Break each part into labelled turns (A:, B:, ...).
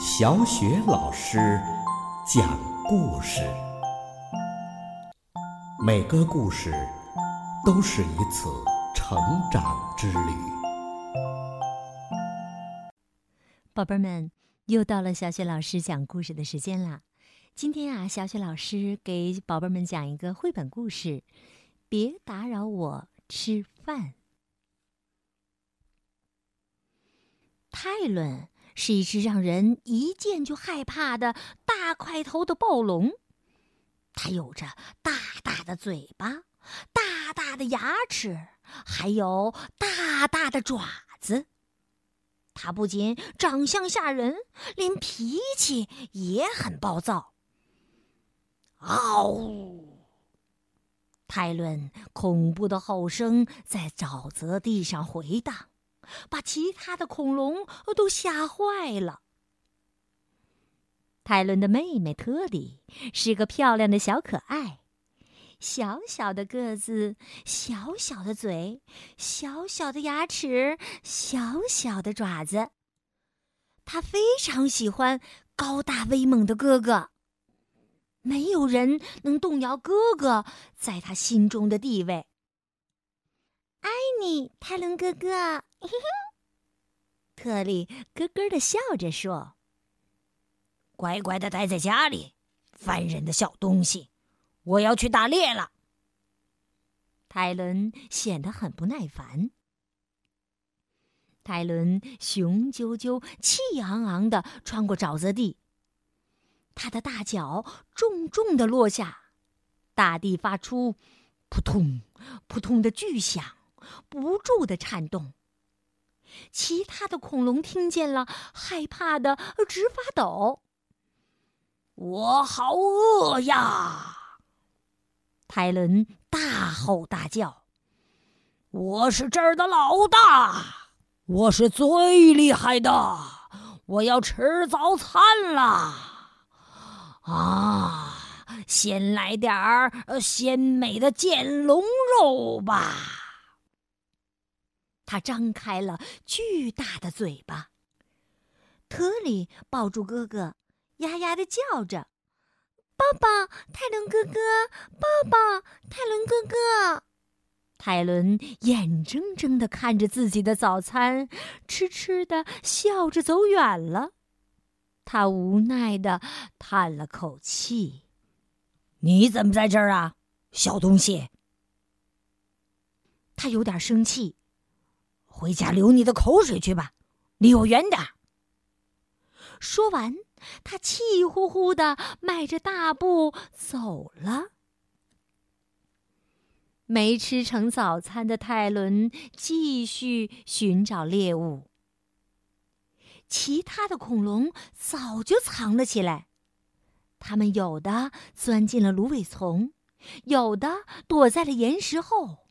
A: 小雪老师讲故事，每个故事都是一次成长之旅。
B: 宝贝儿们，又到了小雪老师讲故事的时间啦！今天啊，小雪老师给宝贝们讲一个绘本故事，《别打扰我吃饭》。泰伦是一只让人一见就害怕的大块头的暴龙，它有着大大的嘴巴、大大的牙齿，还有大大的爪子。它不仅长相吓人，连脾气也很暴躁。嗷呜！泰伦恐怖的吼声在沼泽地上回荡。把其他的恐龙都吓坏了。泰伦的妹妹特里是个漂亮的小可爱，小小的个子，小小的嘴，小小的牙齿，小小的爪子。她非常喜欢高大威猛的哥哥，没有人能动摇哥哥在他心中的地位。爱你，泰伦哥哥。特里咯咯的笑着说：“
C: 乖乖的待在家里，烦人的小东西！我要去打猎了。”
B: 泰伦显得很不耐烦。泰伦雄赳赳、气昂昂的穿过沼泽地，他的大脚重重的落下，大地发出扑通扑通的巨响，不住的颤动。其他的恐龙听见了，害怕的直发抖。
C: 我好饿呀！
B: 泰伦大吼大叫：“
C: 我是这儿的老大，我是最厉害的，我要吃早餐啦！啊，先来点儿鲜美的剑龙肉吧！”
B: 他张开了巨大的嘴巴。特里抱住哥哥，呀呀的叫着：“抱抱，泰伦哥哥！抱抱，泰伦哥哥！”泰伦眼睁睁的看着自己的早餐，痴痴的笑着走远了。他无奈的叹了口气：“
C: 你怎么在这儿啊，小东西？”
B: 他有点生气。
C: 回家流你的口水去吧，离我远点
B: 说完，他气呼呼的迈着大步走了。没吃成早餐的泰伦继续寻找猎物。其他的恐龙早就藏了起来，它们有的钻进了芦苇丛，有的躲在了岩石后。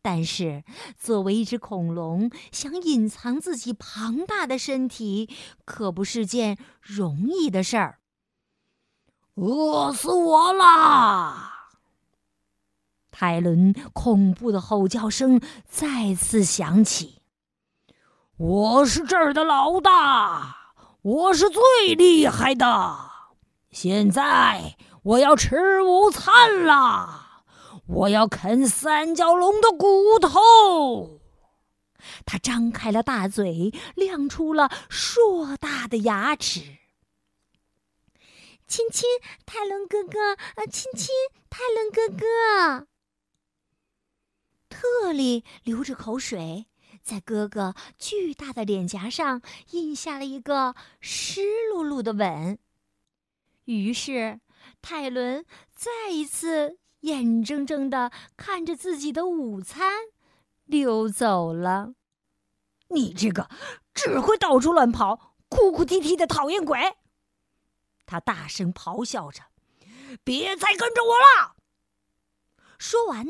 B: 但是，作为一只恐龙，想隐藏自己庞大的身体，可不是件容易的事儿。
C: 饿死我啦！
B: 泰伦恐怖的吼叫声再次响起。
C: 我是这儿的老大，我是最厉害的。现在我要吃午餐啦！我要啃三角龙的骨头。
B: 他张开了大嘴，亮出了硕大的牙齿。亲亲，泰伦哥哥！啊，亲亲，泰伦哥哥！特里流着口水，在哥哥巨大的脸颊上印下了一个湿漉漉的吻。于是，泰伦再一次。眼睁睁的看着自己的午餐溜走了，
C: 你这个只会到处乱跑、哭哭啼啼的讨厌鬼！他大声咆哮着：“别再跟着我了！”
B: 说完，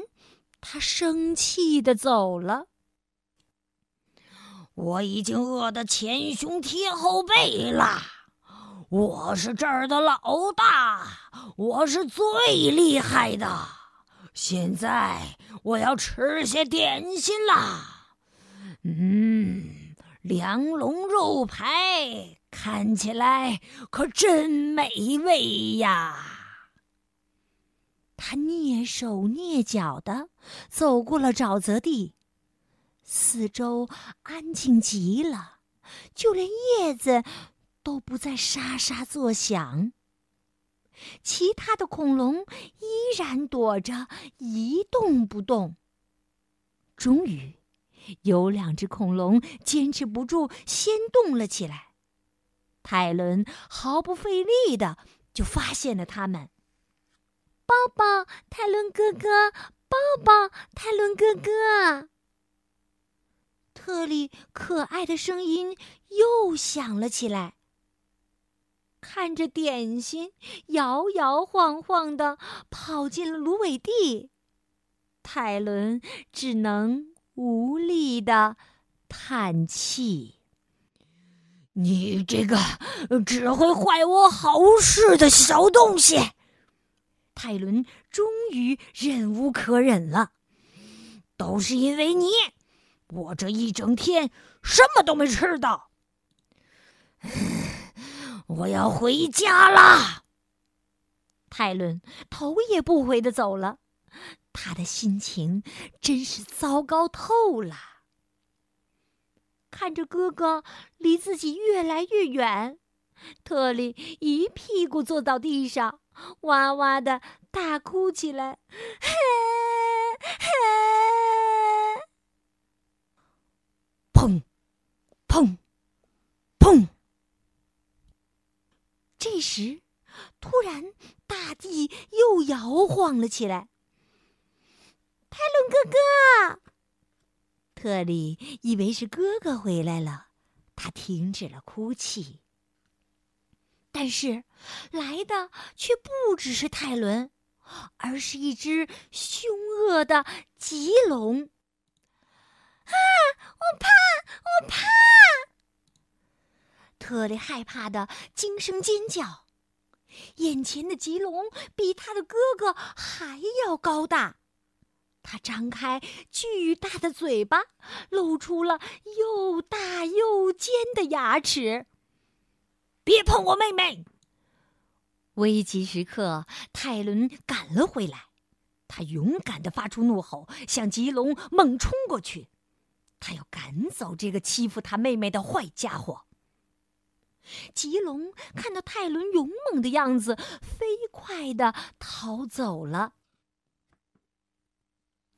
B: 他生气的走了。
C: 我已经饿得前胸贴后背了，我是这儿的老大。我是最厉害的，现在我要吃些点心啦。嗯，凉龙肉排、看起来可真美味呀！
B: 他蹑手蹑脚的走过了沼泽地，四周安静极了，就连叶子都不再沙沙作响。其他的恐龙依然躲着，一动不动。终于，有两只恐龙坚持不住，先动了起来。泰伦毫不费力的就发现了他们。抱抱，泰伦哥哥！抱抱，泰伦哥哥！特里可爱的声音又响了起来。看着点心摇摇晃晃的跑进了芦苇地，泰伦只能无力的叹气：“
C: 你这个只会坏我好事的小东西！”
B: 泰伦终于忍无可忍了：“
C: 都是因为你，我这一整天什么都没吃到。”我要回家啦！
B: 泰伦头也不回的走了，他的心情真是糟糕透了。看着哥哥离自己越来越远，特里一屁股坐到地上，哇哇的大哭起来。
C: 砰！砰！砰！
B: 时，突然大地又摇晃了起来。泰伦哥哥，特里以为是哥哥回来了，他停止了哭泣。但是，来的却不只是泰伦，而是一只凶恶的棘龙。啊！我怕，我怕！特里害怕的惊声尖叫，眼前的棘龙比他的哥哥还要高大，他张开巨大的嘴巴，露出了又大又尖的牙齿。
C: 别碰我妹妹！
B: 危急时刻，泰伦赶了回来，他勇敢的发出怒吼，向棘龙猛冲过去，他要赶走这个欺负他妹妹的坏家伙。吉龙看到泰伦勇猛的样子，飞快的逃走了。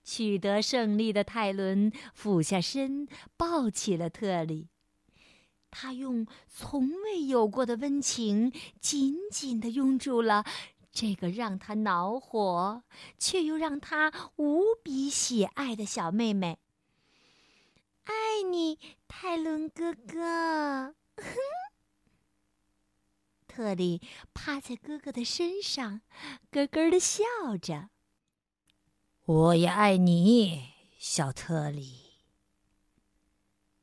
B: 取得胜利的泰伦俯下身，抱起了特里。他用从未有过的温情，紧紧的拥住了这个让他恼火却又让他无比喜爱的小妹妹。爱你，泰伦哥哥。特里趴在哥哥的身上，咯咯的笑着。
C: 我也爱你，小特里。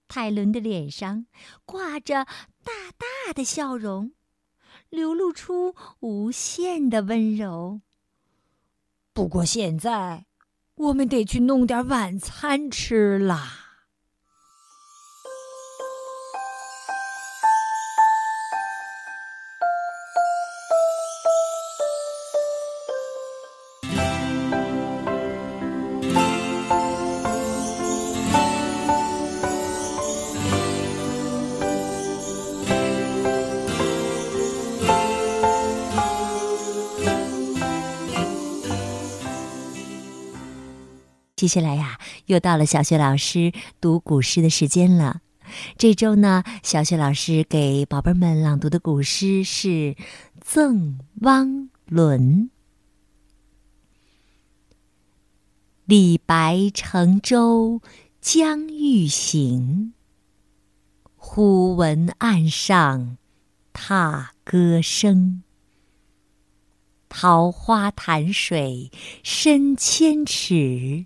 B: 泰伦的脸上挂着大大的笑容，流露出无限的温柔。
C: 不过现在，我们得去弄点晚餐吃啦。
B: 接下来呀，又到了小雪老师读古诗的时间了。这周呢，小雪老师给宝贝们朗读的古诗是《赠汪伦》。李白乘舟将欲行，忽闻岸上踏歌声。桃花潭水深千尺。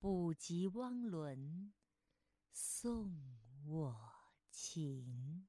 B: 不及汪伦送我情。